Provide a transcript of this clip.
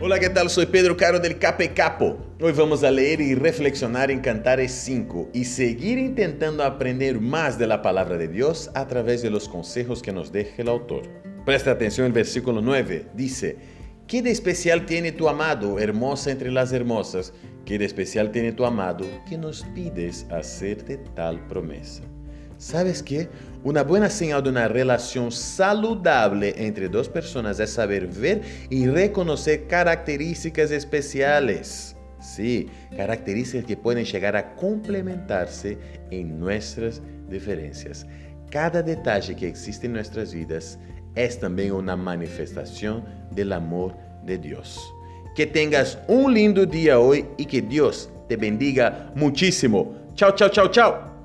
Hola, ¿qué tal? Soy Pedro Caro del Cape Capo. Hoy vamos a leer y reflexionar en Cantares 5 y seguir intentando aprender más de la palabra de Dios a través de los consejos que nos deja el autor. Presta atención el versículo 9. Dice, ¿qué de especial tiene tu amado, hermosa entre las hermosas? ¿Qué de especial tiene tu amado que nos pides hacerte tal promesa? ¿Sabes qué? Una buena señal de una relación saludable entre dos personas es saber ver y reconocer características especiales. Sí, características que pueden llegar a complementarse en nuestras diferencias. Cada detalle que existe en nuestras vidas es también una manifestación del amor de Dios. Que tengas un lindo día hoy y que Dios te bendiga muchísimo. Chao, chao, chao, chao.